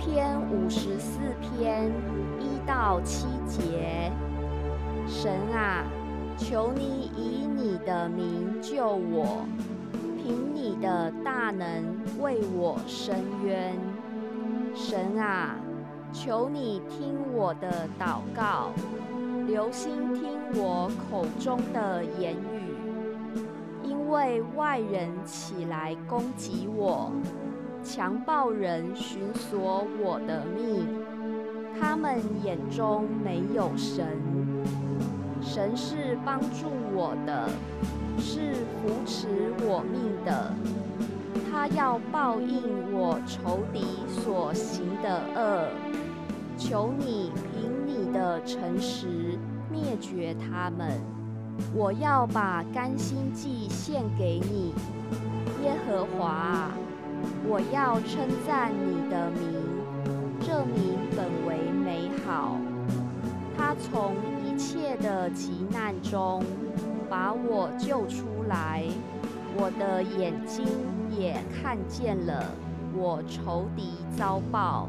篇五十四篇一到七节。神啊，求你以你的名救我，凭你的大能为我伸冤。神啊，求你听我的祷告，留心听我口中的言语，因为外人起来攻击我。强暴人寻索我的命，他们眼中没有神。神是帮助我的，是扶持我命的。他要报应我仇敌所行的恶。求你凭你的诚实灭绝他们。我要把甘心祭献给你，耶和华。我要称赞你的名，这名本为美好。他从一切的急难中把我救出来，我的眼睛也看见了我仇敌遭报。